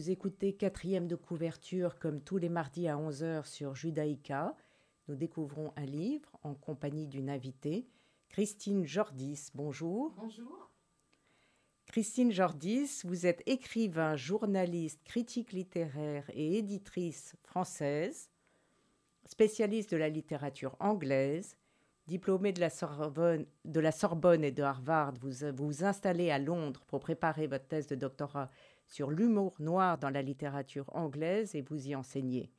Vous écoutez quatrième de couverture comme tous les mardis à 11h sur Judaïka. Nous découvrons un livre en compagnie d'une invitée, Christine Jordis. Bonjour. Bonjour. Christine Jordis, vous êtes écrivain, journaliste, critique littéraire et éditrice française, spécialiste de la littérature anglaise, diplômée de la Sorbonne, et de Harvard. Vous vous installez à Londres pour préparer votre thèse de doctorat sur l'humour noir dans la littérature anglaise et vous y enseignez.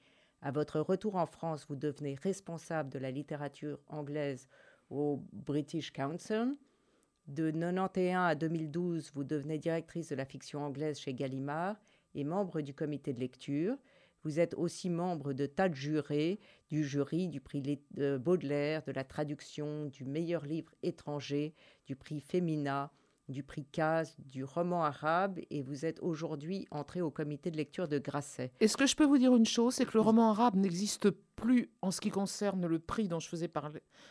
À votre retour en France, vous devenez responsable de la littérature anglaise au British Council. De 91 à 2012, vous devenez directrice de la fiction anglaise chez Gallimard et membre du comité de lecture. Vous êtes aussi membre de tas de jurés, du jury du prix Baudelaire, de la traduction, du meilleur livre étranger, du prix Femina, du prix CAS, du roman arabe, et vous êtes aujourd'hui entré au comité de lecture de Grasset. Est-ce que je peux vous dire une chose C'est que le roman arabe n'existe plus en ce qui concerne le prix dont je faisais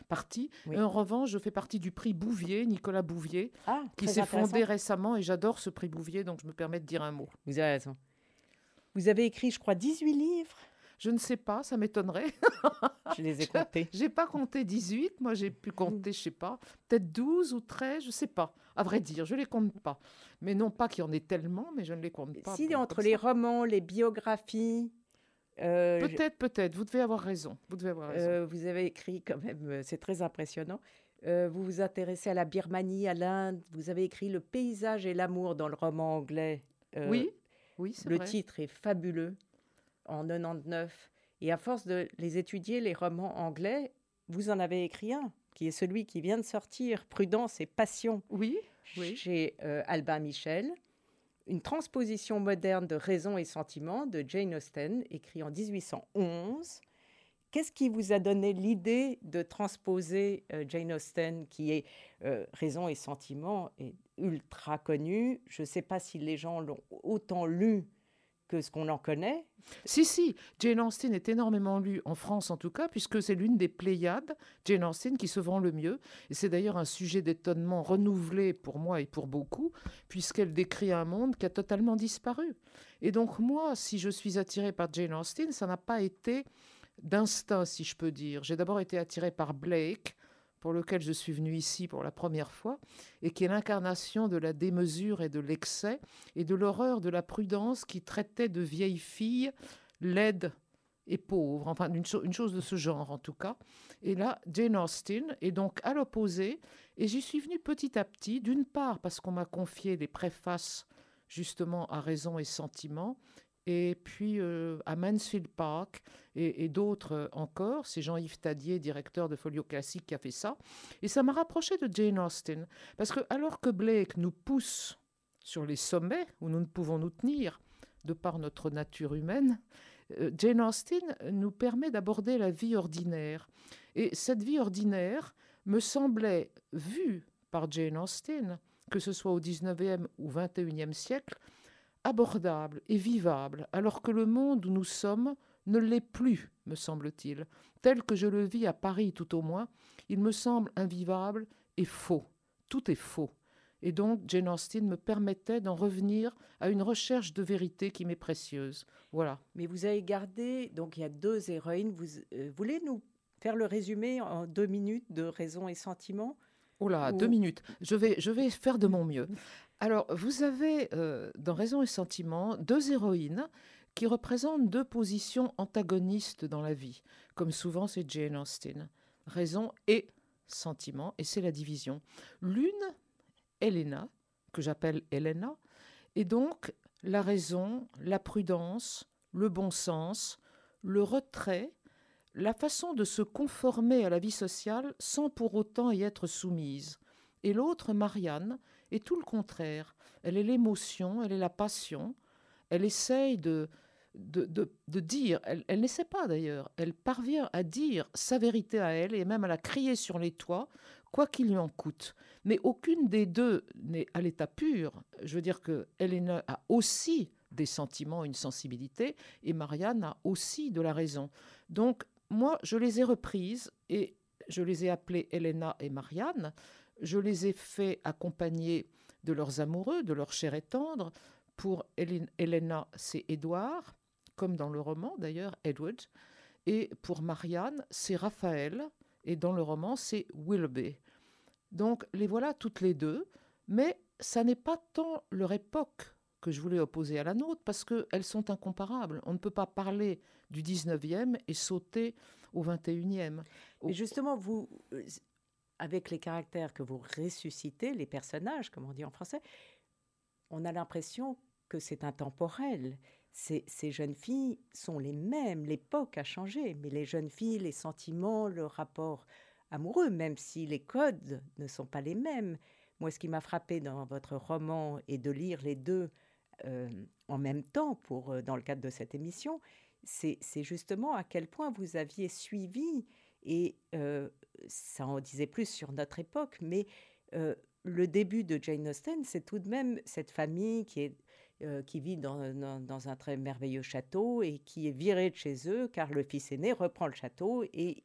partie. En revanche, je fais partie du prix Bouvier, Nicolas Bouvier, ah, qui s'est fondé récemment, et j'adore ce prix Bouvier, donc je me permets de dire un mot. Vous avez raison. Vous avez écrit, je crois, 18 livres je ne sais pas, ça m'étonnerait. je les ai comptés. J'ai pas compté 18, moi j'ai pu compter, je sais pas, peut-être 12 ou 13, je sais pas. À vrai dire, je les compte pas. Mais non pas qu'il y en ait tellement, mais je ne les compte pas. Si entre les romans, les biographies, euh, peut-être, peut-être. Vous devez avoir raison. Vous devez avoir raison. Euh, vous avez écrit quand même, euh, c'est très impressionnant. vous vous intéressez à la Birmanie, à l'Inde. Vous avez écrit Le paysage et l'amour dans le roman anglais. oui, oui, c'est Le titre est fabuleux en 99. Et à force de les étudier, les romans anglais, vous en avez écrit un, qui est celui qui vient de sortir, Prudence et Passion, oui, chez euh, Albin Michel. Une transposition moderne de Raison et Sentiment de Jane Austen, écrit en 1811. Qu'est-ce qui vous a donné l'idée de transposer euh, Jane Austen, qui est euh, Raison et Sentiment, est ultra connue Je ne sais pas si les gens l'ont autant lu que ce qu'on en connaît. Si, si, Jane Austen est énormément lue, en France en tout cas, puisque c'est l'une des Pléiades, Jane Austen, qui se vend le mieux. Et c'est d'ailleurs un sujet d'étonnement renouvelé pour moi et pour beaucoup, puisqu'elle décrit un monde qui a totalement disparu. Et donc moi, si je suis attirée par Jane Austen, ça n'a pas été d'instinct, si je peux dire. J'ai d'abord été attirée par Blake, pour lequel je suis venue ici pour la première fois, et qui est l'incarnation de la démesure et de l'excès, et de l'horreur de la prudence qui traitait de vieilles filles laides et pauvres, enfin une, une, chose de ce genre en tout cas. Et là, Jane Austen est donc à l'opposé, et j'y suis venue petit à petit, d'une part parce qu'on m'a confié les préfaces justement à raison et sentiment, et puis euh, à Mansfield Park et, d'autres euh, encore. C'est Jean-Yves Tadier, directeur de Folio Classique, qui a fait ça. Et ça m'a rapproché de Jane Austen. Parce que alors que Blake nous pousse sur les sommets où nous ne pouvons nous tenir, de par notre nature humaine, euh, Jane Austen nous permet d'aborder la vie ordinaire. Et cette vie ordinaire me semblait, vue par Jane Austen, que ce soit au 19e ou 21e siècle, abordable et vivable, alors que le monde où nous sommes ne l'est plus, me semble-t-il. Tel que je le vis à Paris tout au moins, il me semble invivable et faux. Tout est faux. Et donc, Jane Austen me permettait d'en revenir à une recherche de vérité qui m'est précieuse. Voilà. Mais vous avez gardé, donc il y a deux héroïnes. Vous euh, voulez nous faire le résumé en deux minutes de Raison et Sentiment Oh là, deux minutes. Je vais, je vais faire de mon mieux. Alors, vous avez euh, dans Raison et Sentiment deux héroïnes qui représentent deux positions antagonistes dans la vie, comme souvent c'est Jane Austen. Raison et sentiment, et c'est la division. L'une, Helena, que j'appelle Helena, est donc la raison, la prudence, le bon sens, le retrait la façon de se conformer à la vie sociale sans pour autant y être soumise. Et l'autre, Marianne, est tout le contraire. Elle est l'émotion, elle est la passion. Elle essaye de de, de, dire, elle, elle n'essaie pas d'ailleurs, elle parvient à dire sa vérité à elle et même à la crier sur les toits, quoi qu'il lui en coûte. Mais aucune des deux n'est à l'état pur. Je veux dire que Helena a aussi des sentiments, une sensibilité, et Marianne a aussi de la raison. Donc, moi, je les ai reprises et je les ai appelées Helena et Marianne. Je les ai fait accompagner de leurs amoureux, de leur chair et tendre. Pour Helena, c'est Édouard comme dans le roman d'ailleurs, Edward. Et pour Marianne, c'est Raphaël, et dans le roman, c'est Willoughby. Donc les voilà toutes les deux, mais ça n'est pas tant leur époque que je voulais opposer à la nôtre, parce qu'elles sont incomparables. On ne peut pas parler du 19e et sauter au 21e. Et justement, vous, avec les caractères que vous ressuscitez, les personnages, comme on dit en français, on a l'impression que c'est intemporel ces, jeunes filles sont les mêmes, l'époque a changé, mais les jeunes filles, les sentiments, le rapport amoureux, même si les codes ne sont pas les mêmes. Moi, ce qui m'a frappé dans votre roman et de lire les deux euh, en même temps pour, euh, dans le cadre de cette émission, c'est justement à quel point vous aviez suivi, et euh, ça en disait plus sur notre époque, mais le début de Jane Austen, c'est tout de même cette famille qui euh, vit dans, un très merveilleux château et qui est viré de chez eux car le fils aîné reprend le château et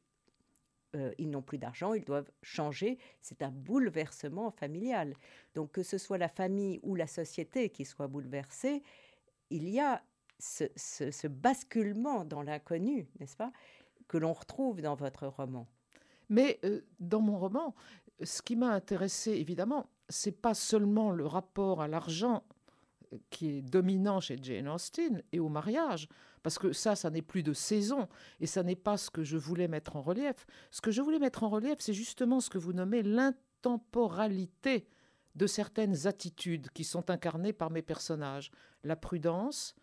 euh, ils n'ont plus d'argent, ils doivent changer. C'est un bouleversement familial. Donc que ce soit la famille ou la société qui soit bouleversée, il y a ce, basculement dans l'inconnu, n'est-ce pas, que l'on retrouve dans votre roman. Mais euh, dans mon roman, ce qui m'a intéressé, évidemment, c'est pas seulement le rapport à l'argent qui est dominant chez Jane Austen et au mariage, parce que ça, ça n'est plus de saison, et ça n'est pas ce que je voulais mettre en relief. Ce que je voulais mettre en relief, c'est justement ce que vous nommez l'intemporalité de certaines attitudes qui sont incarnées par mes personnages, la prudence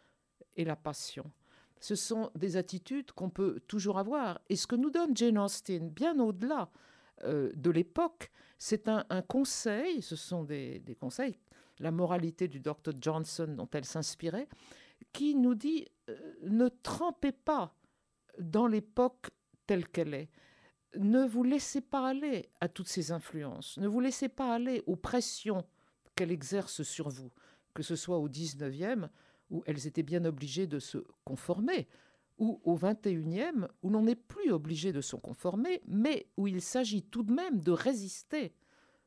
et la passion. Ce sont des attitudes qu'on peut toujours avoir. Et ce que nous donne Jane Austen, bien au-delà euh, de l'époque, c'est un, conseil, ce sont des, conseils la moralité du docteur Johnson dont elle s'inspirait, qui nous dit euh, ne trempez pas dans l'époque telle qu'elle est. Ne vous laissez pas aller à toutes ces influences. Ne vous laissez pas aller aux pressions qu'elle exerce sur vous, que ce soit au 19e, où elles étaient bien obligées de se conformer, ou au 21e, où l'on n'est plus obligé de se conformer, mais où il s'agit tout de même de résister,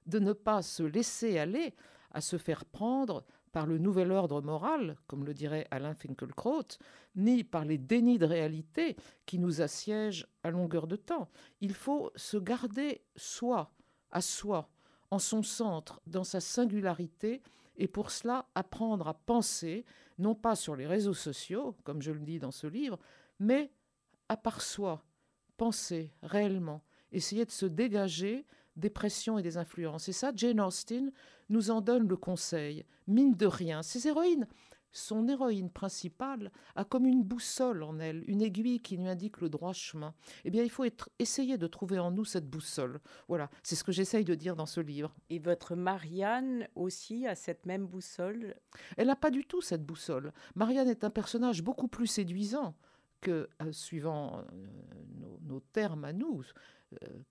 de ne pas se laisser aller à se faire prendre par le nouvel ordre moral, comme le dirait Alain Finkielkraut, ni par les dénis de réalité qui nous assiègent à longueur de temps. Il faut se garder soi, à soi, en son centre, dans sa singularité, et pour cela apprendre à penser, non pas sur les réseaux sociaux, comme je le dis dans ce livre, mais à part soi, penser réellement, essayer de se dégager des pressions et des influences. Et ça, Jane Austen nous en donne le conseil. Mine de rien, ces héroïnes, son héroïne principale a comme une boussole en elle, une aiguille qui lui indique le droit chemin. Eh bien, il faut être, essayer de trouver en nous cette boussole. Voilà, c'est ce que j'essaye de dire dans ce livre. Et votre Marianne aussi a cette même boussole? Elle n'a pas du tout cette boussole. Marianne est un personnage beaucoup plus séduisant que, euh, suivant euh, nos, termes à nous,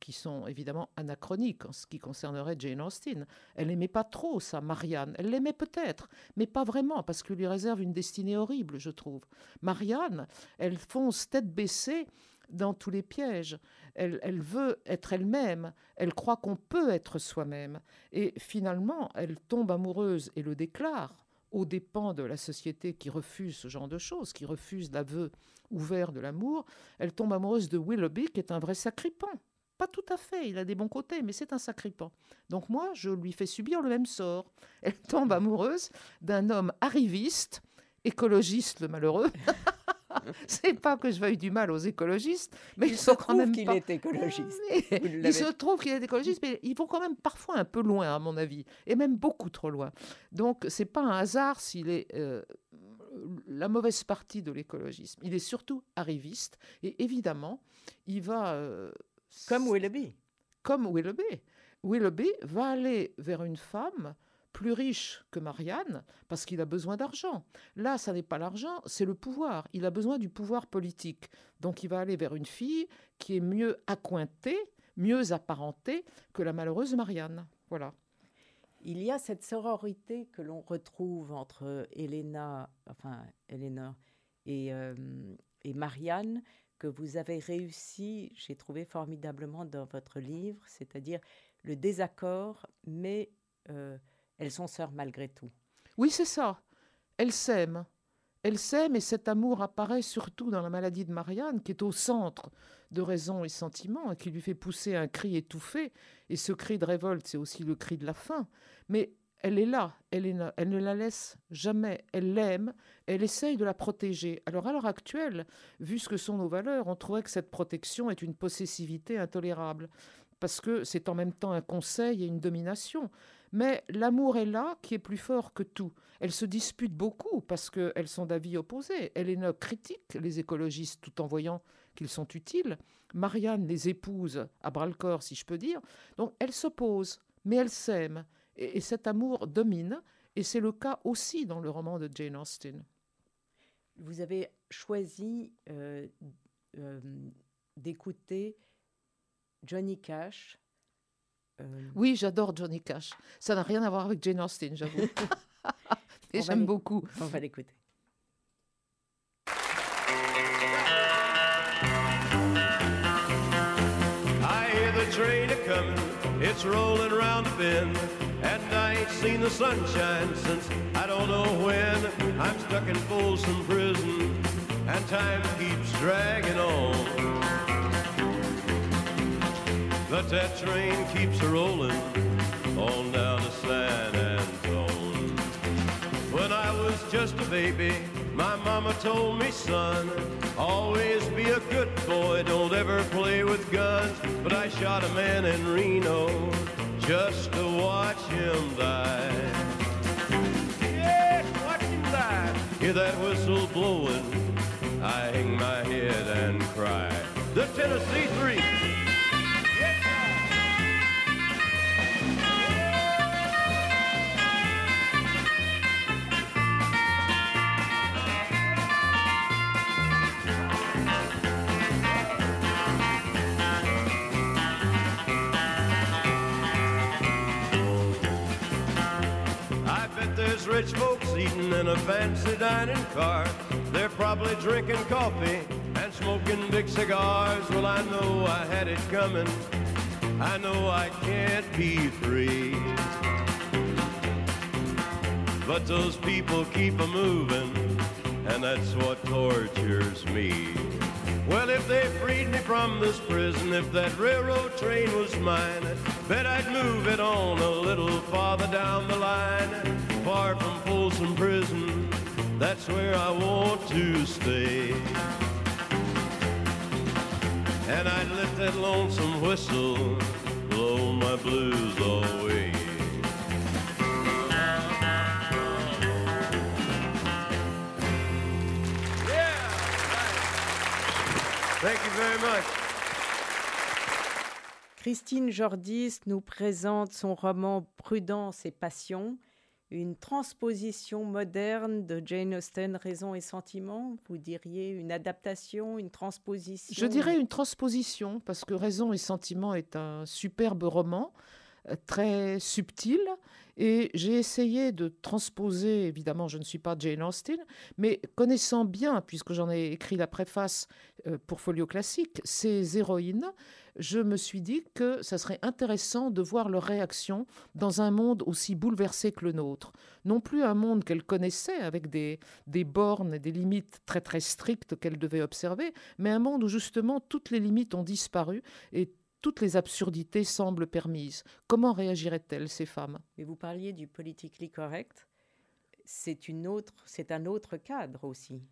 qui sont évidemment anachroniques en ce qui concernerait Jane Austen. Elle n'aimait pas trop ça, Marianne. Elle l'aimait peut-être, mais pas vraiment, parce qu'il lui réserve une destinée horrible, je trouve. Marianne, elle fonce tête baissée dans tous les pièges. Elle, elle veut être elle-même, elle croit qu'on peut être soi-même. Et finalement, elle tombe amoureuse et le déclare aux dépens de la société qui refuse ce genre de choses, qui refuse l'aveu ouvert de l'amour, elle tombe amoureuse de Willoughby, qui est un vrai sacripant. Pas tout à fait, il a des bons côtés, mais c'est un sacripant. Donc moi, je lui fais subir le même sort. Elle tombe amoureuse d'un homme arriviste, écologiste le malheureux. c'est pas que je veuille du mal aux écologistes, mais il se trouve qu'il est écologiste. il se trouve qu'il est écologiste, mais ils vont quand même parfois un peu loin, à mon avis, et même beaucoup trop loin. Donc c'est pas un hasard s'il est euh, la mauvaise partie de l'écologisme. Il est surtout arriviste, et évidemment, il va euh, comme Willoughby. Comme Willoughby. Willoughby va aller vers une femme plus riche que Marianne parce qu'il a besoin d'argent. Là, ça n'est pas l'argent, c'est le pouvoir. Il a besoin du pouvoir politique. Donc il va aller vers une fille qui est mieux accointée, mieux apparentée que la malheureuse Marianne. Voilà. Il y a cette sororité que l'on retrouve entre Elena, enfin Elena et, euh, et Marianne, que vous avez réussi, j'ai trouvé formidablement dans votre livre, c'est-à-dire le désaccord, mais euh, elles sont sœurs malgré tout. Oui, c'est ça. Elles s'aiment. Elles s'aiment et cet amour apparaît surtout dans la maladie de Marianne, qui est au centre de raison et sentiment, et qui lui fait pousser un cri étouffé. Et ce cri de révolte, c'est aussi le cri de la faim. Mais elle est là, elle, elle ne la laisse jamais, elle l'aime, elle essaye de la protéger. Alors à l'heure actuelle, vu ce que sont nos valeurs, on trouverait que cette protection est une possessivité intolérable, parce que c'est en même temps un conseil et une domination. Mais l'amour est là qui est plus fort que tout. Elles se disputent beaucoup parce qu'elles sont d'avis opposés. Elena critique les écologistes tout en voyant qu'ils sont utiles. Marianne les épouse à bras-le-corps, si je peux dire. Donc elles s'opposent, mais elles s'aiment. Et, cet amour domine. Et c'est le cas aussi dans le roman de Jane Austen. Vous avez choisi euh, euh, d'écouter Johnny Cash euh, oui, j'adore Johnny Cash. Ça n'a rien à voir avec Jane Austen, j'avoue. Et j'aime beaucoup. On va l'écouter. It's rolling around the bend. And I ain't seen the sunshine since I don't know when. I'm stuck in Folsom Prison, and time keeps dragging on. But that train keeps rolling on down the San just a baby, my mama told me, son, always be a good boy, don't ever play with guns. But I shot a man in Reno just to watch him die. Yes, watch him die. Hear that whistle blowing, I hang my head and cry. The Tennessee Three. Rich folks eating in a fancy dining car. They're probably drinking coffee and smoking big cigars. Well, I know I had it coming. I know I can't be free. But those people keep a moving, and that's what tortures me. Well, if they freed me from this prison, if that railroad train was mine, bet I'd move it on a little farther down the That's where I want to stay. And I'd let that lonesome whistle blow my blues away. Yeah! Thank you very much. Christine Jordis nous présente son roman Prudence et Passion une transposition moderne de Jane Austen, Raison et Sentiment? Vous diriez une adaptation, une transposition? Je dirais une transposition, parce que Raison et Sentiment est un superbe roman, euh, très subtil, et j'ai essayé de transposer, évidemment, je ne suis pas Jane Austen, mais connaissant bien, puisque j'en ai écrit la préface euh, pour Folio Classique, ces héroïnes, je me suis dit que ça serait intéressant de voir leur réaction dans un monde aussi bouleversé que le nôtre. Non plus un monde qu'elles connaissaient avec des, des bornes et des limites très très strictes qu'elles devaient observer, mais un monde où justement toutes les limites ont disparu et toutes les absurdités semblent permises. Comment réagiraient-elles, ces femmes? Mais vous parliez du politically correct. C'est une autre, c'est un autre cadre aussi.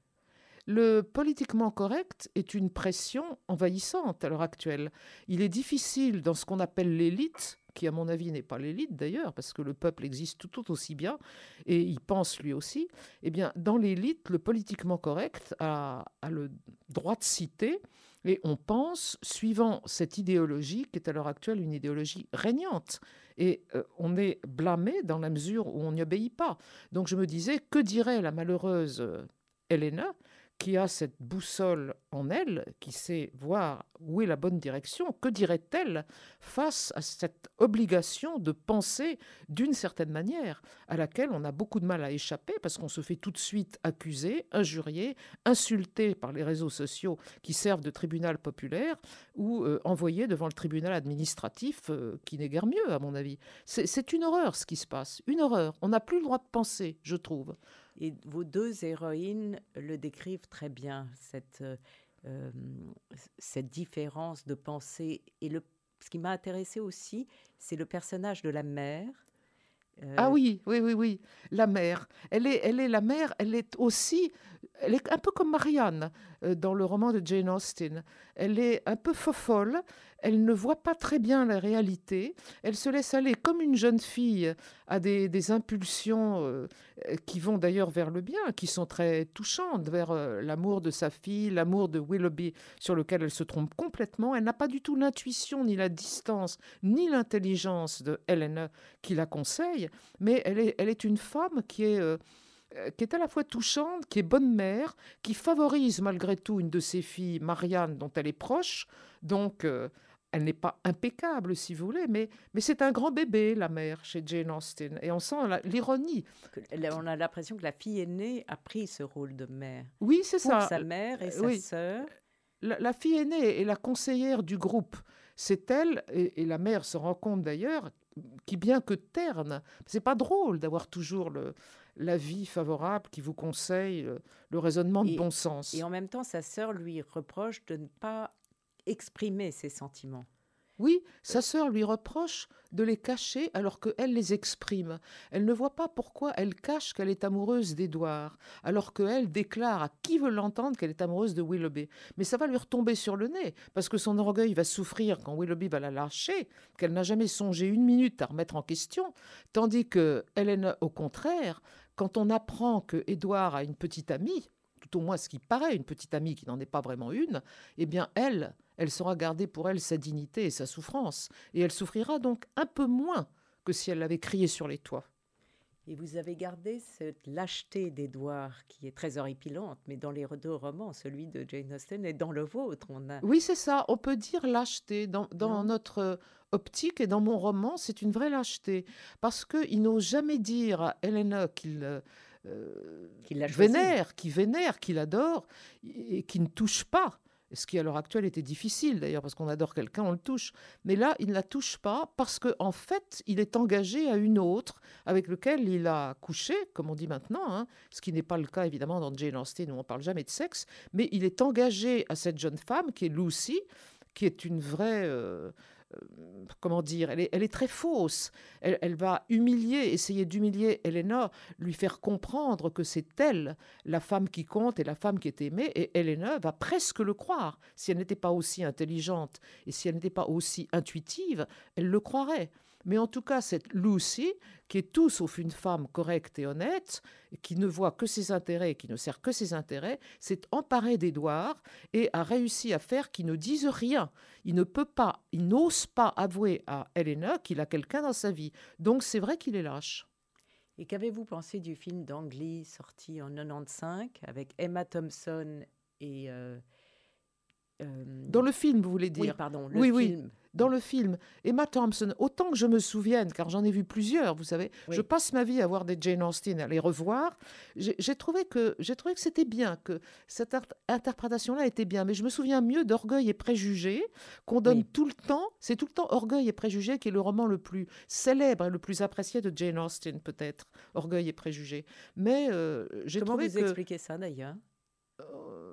Le politiquement correct est une pression envahissante à l'heure actuelle. Il est difficile dans ce qu'on appelle l'élite, qui à mon avis n'est pas l'élite d'ailleurs, parce que le peuple existe tout, aussi bien, et il pense lui aussi, eh bien dans l'élite, le politiquement correct a, a le droit de citer Et on pense, suivant cette idéologie qui est à l'heure actuelle une idéologie régnante. Et euh, on est blâmé dans la mesure où on n'y obéit pas. Donc je me disais, que dirait la malheureuse euh, Helena qui a cette boussole en elle, qui sait voir où est la bonne direction, que dirait-elle face à cette obligation de penser d'une certaine manière, à laquelle on a beaucoup de mal à échapper, parce qu'on se fait tout de suite accuser, injurier, insulter par les réseaux sociaux qui servent de tribunal populaire, ou euh, envoyer devant le tribunal administratif, euh, qui n'est guère mieux, à mon avis. C'est une horreur ce qui se passe, une horreur. On n'a plus le droit de penser, je trouve. Et vos deux héroïnes le décrivent très bien, cette, euh, euh, cette différence de pensée. Et le, ce qui m'a intéressé aussi, c'est le personnage de la mère. Euh, ah oui, oui, oui, oui. La mère. Elle est, elle est la mère, elle est aussi. Elle est un peu comme Marianne dans le roman de Jane Austen. Elle est un peu fofolle, elle ne voit pas très bien la réalité, elle se laisse aller comme une jeune fille à des, impulsions euh, qui vont d'ailleurs vers le bien, qui sont très touchantes, vers euh, l'amour de sa fille, l'amour de Willoughby sur lequel elle se trompe complètement. Elle n'a pas du tout l'intuition, ni la distance, ni l'intelligence de Helena qui la conseille, mais elle est, une femme qui est... Euh, qui est à la fois touchante, qui est bonne mère, qui favorise malgré tout une de ses filles, Marianne, dont elle est proche. Donc, elle n'est pas impeccable, si vous voulez, mais, mais c'est un grand bébé, la mère, chez Jane Austen. Et on sent l'ironie. On a l'impression que la fille aînée a pris ce rôle de mère. Oui, c'est ça. sa mère et sa sœur. La, fille aînée est la conseillère du groupe. C'est elle, et, la mère se rend compte d'ailleurs, qui bien que terne, c'est pas drôle d'avoir toujours le, l'avis favorable qui vous conseille le, le raisonnement de bon sens. Et en même temps, sa sœur lui reproche de ne pas exprimer ses sentiments. Oui, sa sœur lui reproche de les cacher alors qu'elle les exprime. Elle ne voit pas pourquoi elle cache qu'elle est amoureuse d'Édouard, alors qu'elle déclare à qui veut l'entendre qu'elle est amoureuse de Willoughby. Mais ça va lui retomber sur le nez, parce que son orgueil va souffrir quand Willoughby va la lâcher, qu'elle n'a jamais songé une minute à remettre en question, tandis que Hélène, au contraire, quand on apprend que Édouard a une petite amie, tout au moins ce qui paraît une petite amie qui n'en est pas vraiment une, eh bien elle, elle saura garder pour elle sa dignité et sa souffrance, et elle souffrira donc un peu moins que si elle l'avait crié sur les toits. Et vous avez gardé cette lâcheté d'Édouard qui est très horripilante, mais dans les deux romans, celui de Jane Austen et dans le vôtre, on a... Oui, c'est ça, on peut dire lâcheté. Dans, notre optique et dans mon roman, c'est une vraie lâcheté, parce qu'il n'ose jamais dire à Helena qu'il... Euh, vénère, qu'il vénère, qu'il adore, et qui ne touche pas ce qui à l'heure actuelle était difficile d'ailleurs, parce qu'on adore quelqu'un, on le touche. Mais là, il ne la touche pas parce qu'en en fait, il est engagé à une autre avec lequel il a couché, comme on dit maintenant, hein, ce qui n'est pas le cas évidemment dans Jane Austen où on parle jamais de sexe, mais il est engagé à cette jeune femme qui est Lucy, qui est une vraie... Euh, comment dire, elle est, très fausse. Elle, va humilier, essayer d'humilier Elena, lui faire comprendre que c'est elle, la femme qui compte et la femme qui est aimée, et Elena va presque le croire. Si elle n'était pas aussi intelligente et si elle n'était pas aussi intuitive, elle le croirait. Mais en tout cas, cette Lucy, qui est tout sauf une femme correcte et honnête, qui ne voit que ses intérêts et qui ne sert que ses intérêts, s'est emparée d'Édouard et a réussi à faire qu'il ne dise rien. Il ne peut pas, il n'ose pas avouer à Helena qu'il a quelqu'un dans sa vie. Donc c'est vrai qu'il est lâche. Et qu'avez-vous pensé du film d'Angly sorti en 95 avec Emma Thompson et... Euh, euh, dans le film, vous voulez dire Oui, pardon, le oui, film. Oui dans le film. Emma Thompson, autant que je me souvienne, car j'en ai vu plusieurs, vous savez, je passe ma vie à voir des Jane Austen, à les revoir. J'ai trouvé que j'ai trouvé que c'était bien, que cette interprétation-là était bien. Mais je me souviens mieux d'Orgueil et Préjugés, qu'on donne tout le temps. C'est tout le temps Orgueil et Préjugés qui est le roman le plus célèbre et le plus apprécié de Jane Austen, peut-être. Orgueil et Préjugés. Mais euh, j'ai trouvé vous expliquez ça d'ailleurs? Euh,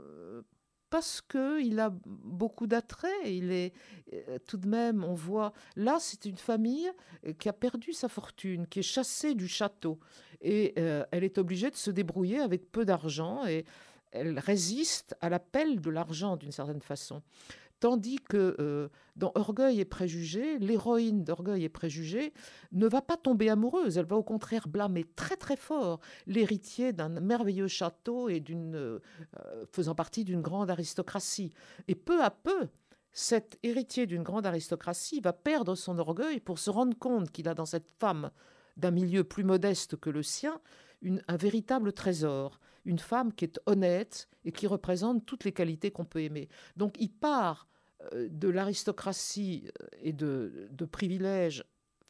parce qu'il a beaucoup d'attrait. Il est euh, tout de même, on voit, là, c'est une famille euh, qui a perdu sa fortune, qui est chassée du château. Et euh, elle est obligée de se débrouiller avec peu d'argent et elle résiste à l'appel de l'argent d'une certaine façon. Tandis que euh, dans Orgueil et Préjugés, l'héroïne d'Orgueil et Préjugés ne va pas tomber amoureuse, elle va au contraire blâmer très très fort l'héritier d'un merveilleux château et d'une euh, faisant partie d'une grande aristocratie. Et peu à peu, cet héritier d'une grande aristocratie va perdre son orgueil pour se rendre compte qu'il a dans cette femme d'un milieu plus modeste que le sien un véritable trésor, une femme qui est honnête et qui représente toutes les qualités qu'on peut aimer. Donc il part euh, de l'aristocratie euh, et de, de privilèges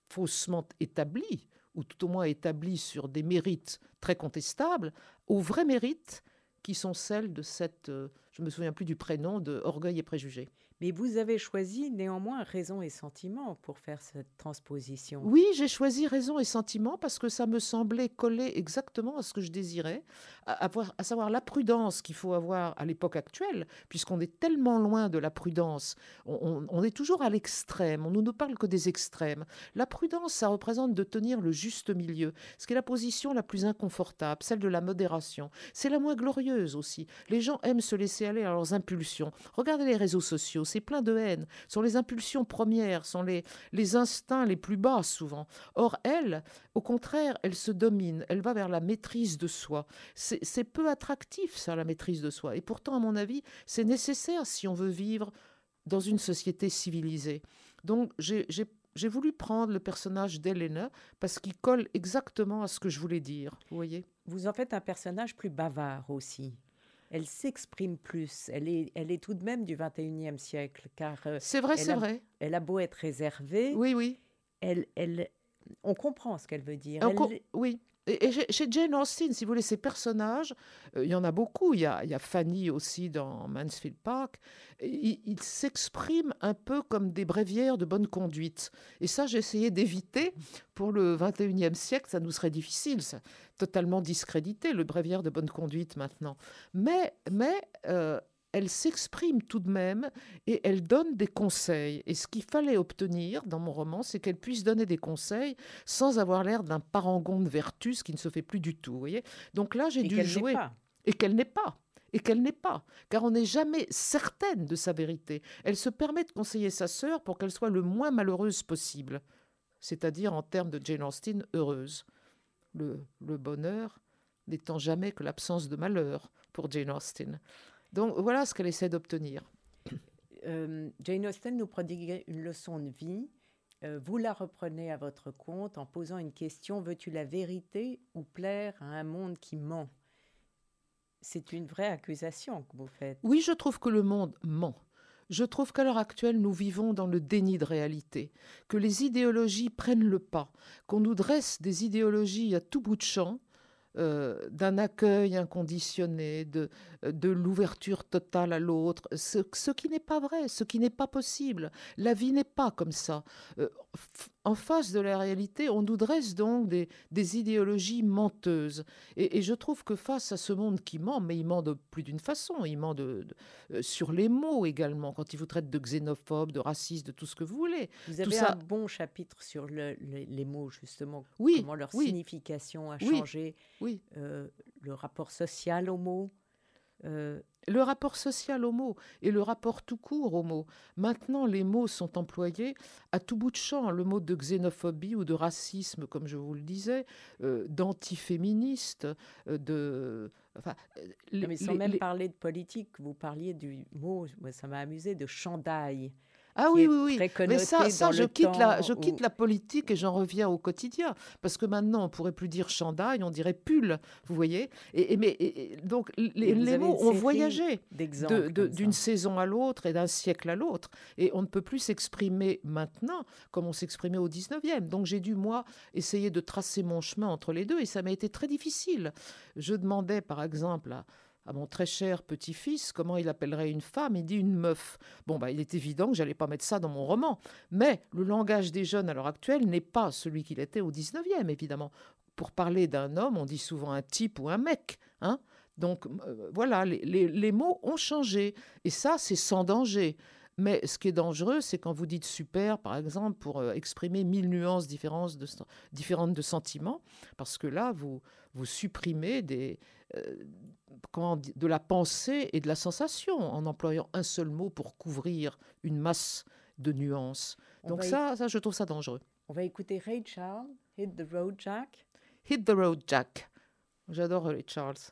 faussement établis, ou tout au moins établis sur des mérites très contestables, aux vrais mérites qui sont celles de cette, euh, je me souviens plus du prénom, de Orgueil et Préjugés. Mais vous avez choisi néanmoins raison et sentiment pour faire cette transposition. Oui, j'ai choisi raison et sentiment parce que ça me semblait coller exactement à ce que je désirais, à, à savoir la prudence qu'il faut avoir à l'époque actuelle, puisqu'on est tellement loin de la prudence. On, est toujours à l'extrême, on ne nous parle que des extrêmes. La prudence, ça représente de tenir le juste milieu, ce qui est la position la plus inconfortable, celle de la modération. C'est la moins glorieuse aussi. Les gens aiment se laisser aller à leurs impulsions. Regardez les réseaux sociaux c'est plein de haine, sont les impulsions premières, sont les, les instincts les plus bas souvent. Or, elle, au contraire, elle se domine, elle va vers la maîtrise de soi. C'est peu attractif, ça, la maîtrise de soi. Et pourtant, à mon avis, c'est nécessaire si on veut vivre dans une société civilisée. Donc, j'ai voulu prendre le personnage d'Elena parce qu'il colle exactement à ce que je voulais dire. Vous voyez? Vous en faites un personnage plus bavard aussi elle s'exprime plus. Elle est, elle est tout de même du 21e siècle. car euh, C'est vrai, c'est vrai. Elle a beau être réservée. Oui, oui. Elle, elle, on comprend ce qu'elle veut dire. Oui. Et, chez Jane Austen, si vous voulez, ces personnages, euh, il y en a beaucoup. Il y a, Fanny aussi dans Mansfield Park. Ils s'expriment un peu comme des bréviaires de bonne conduite. Et ça, j'ai essayé d'éviter. Pour le 21e siècle, ça nous serait difficile, ça, totalement discrédité, le bréviaire de bonne conduite maintenant. Mais, mais euh, elle s'exprime tout de même et elle donne des conseils. Et ce qu'il fallait obtenir dans mon roman, c'est qu'elle puisse donner des conseils sans avoir l'air d'un parangon de vertus qui ne se fait plus du tout. voyez Donc là, j'ai dû jouer. Et qu'elle n'est pas. Et qu'elle n'est pas, car on n'est jamais certaine de sa vérité. Elle se permet de conseiller sa sœur pour qu'elle soit le moins malheureuse possible, c'est-à-dire en termes de Jane Austen, heureuse. Le, le bonheur n'étant jamais que l'absence de malheur pour Jane Austen. Donc voilà ce qu'elle essaie d'obtenir. Euh, Jane Austen nous prodiguait une leçon de vie. Euh, vous la reprenez à votre compte en posant une question veux-tu la vérité ou plaire à un monde qui ment? C'est une vraie accusation que vous faites. Oui, je trouve que le monde ment. Je trouve qu'à l'heure actuelle, nous vivons dans le déni de réalité, que les idéologies prennent le pas, qu'on nous dresse des idéologies à tout bout de champ, euh, d'un accueil inconditionné, de, de l'ouverture totale à l'autre, ce, ce, qui n'est pas vrai, ce qui n'est pas possible. La vie n'est pas comme ça. Euh, en face de la réalité, on nous dresse donc des, des idéologies menteuses. Et, je trouve que face à ce monde qui ment, mais il ment de plus d'une façon, il ment de, euh, sur les mots également, quand il vous traite de xénophobe, de raciste, de tout ce que vous voulez. Vous avez un bon chapitre sur les mots, justement, oui, comment leur signification a changé, oui. Euh, le rapport social aux mots. Euh, le rapport social aux mots et le rapport tout court aux mots. Maintenant, les mots sont employés à tout bout de champ. Le mot de xénophobie ou de racisme, comme je vous le disais, euh, d'antiféministe, euh, de... Enfin, mais sans même parler de politique, vous parliez du mot, ça m'a amusé, de chandail. Ah oui, oui, oui. Mais ça, ça je, quitte la, je quitte la politique et j'en reviens au quotidien. Parce que maintenant, on pourrait plus dire chandail, on dirait pull, vous voyez. Et, mais, donc, les, mots ont voyagé d'une saison à l'autre et d'un siècle à l'autre. Et on ne peut plus s'exprimer maintenant comme on s'exprimait au 19e. Donc, j'ai dû, moi, essayer de tracer mon chemin entre les deux et ça m'a été très difficile. Je demandais, par exemple, à à mon très cher petit-fils comment il appellerait une femme? Il dit une meuf. Bon, bah, il est évident que j'allais pas mettre ça dans mon roman. Mais le langage des jeunes à l'heure actuelle n'est pas celui qu'il était au 19e, évidemment. Pour parler d'un homme, on dit souvent un type ou un mec. Hein? Donc euh, voilà, les, mots ont changé. Et ça, c'est sans danger. Mais ce qui est dangereux, c'est quand vous dites super, par exemple, pour euh, exprimer mille nuances différentes de, différentes de sentiments, parce que là, vous, vous supprimez des, euh, de la pensée et de la sensation, en employant un seul mot pour couvrir une masse de nuances. Donc ça, ça, je trouve ça dangereux. On va écouter Ray Charles, Hit the Road Jack. Hit the Road Jack. J'adore Ray Charles.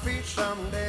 Feet someday.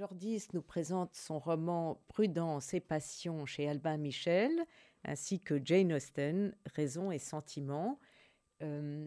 Jordis nous présente son roman Prudence et passion chez Albin Michel, ainsi que Jane Austen, Raison et sentiment. Euh,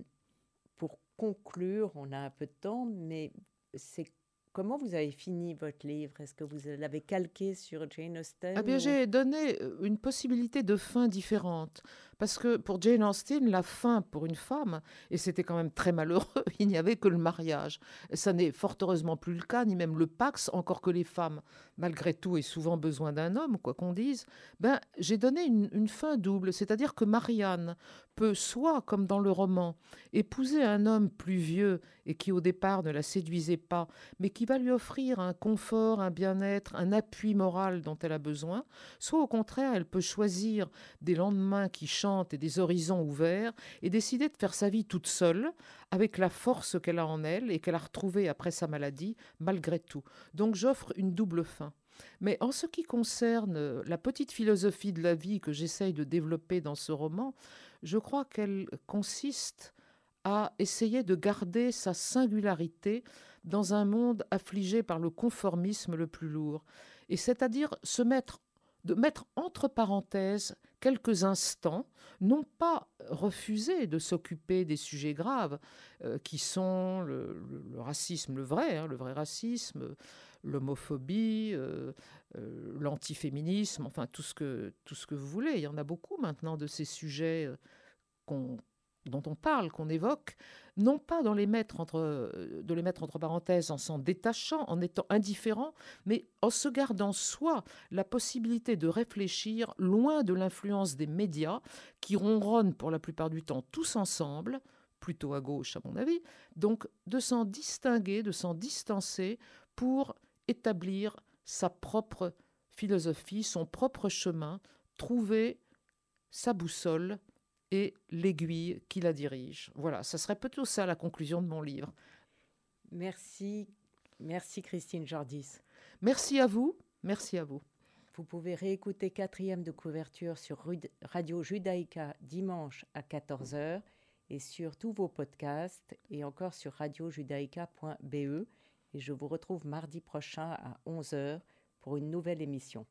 pour conclure, on a un peu de temps, mais c'est comment vous avez fini votre livre? Est-ce que vous l'avez calqué sur Jane Austen Ah bien, ou- j'ai donné euh, une possibilité de fin différente. Parce que pour Jane Austen, la fin pour une femme, et c'était quand même très malheureux, il n'y avait que le mariage. Ça n'est fort heureusement plus le cas, ni même le pax, encore que les femmes, malgré tout, aient souvent besoin d'un homme, quoi qu'on dise. Ben, j'ai donné une, une fin double, c'est-à-dire que Marianne peut soit, comme dans le roman, épouser un homme plus vieux et qui au départ ne la séduisait pas, mais qui va lui offrir un confort, un bien-être, un appui moral dont elle a besoin, soit au contraire, elle peut choisir des lendemains qui chantent et des horizons ouverts et décider de faire sa vie toute seule, avec la force qu'elle a en elle et qu'elle a retrouvée après sa maladie, malgré tout. Donc j'offre une double fin. Mais en ce qui concerne euh, la petite philosophie de la vie que j'essaye de développer dans ce roman, je crois qu'elle consiste à essayer de garder sa singularité dans un monde affligé par le conformisme le plus lourd, et c'est-à-dire se mettre de mettre entre parenthèses quelques instants, non pas refuser de s'occuper des sujets graves euh, qui sont le, racisme, le vrai, hein, le vrai racisme, l'homophobie, euh, euh, l'antiféminisme, enfin tout ce, que, tout ce que vous voulez. Il y en a beaucoup maintenant de ces sujets euh, qu'on- dont on parle, qu'on évoque, non pas dans les mettre entre, de les mettre entre parenthèses en s'en détachant, en étant indifférent, mais en se gardant soi la possibilité de réfléchir loin de l'influence des médias qui ronronnent pour la plupart du temps tous ensemble, plutôt à gauche à mon avis, donc de s'en distinguer, de s'en distancer pour établir sa propre philosophie, son propre chemin, trouver sa boussole et l'aiguille qui la dirige. Voilà, ça serait plutôt ça la conclusion de mon livre. Merci, merci Christine Jordis. Merci à vous, merci à vous. Vous pouvez réécouter quatrième de couverture sur Radio Judaïka dimanche à 14h et sur tous vos podcasts et encore sur radiojudaïka.be. Et je vous retrouve mardi prochain à 11h pour une nouvelle émission.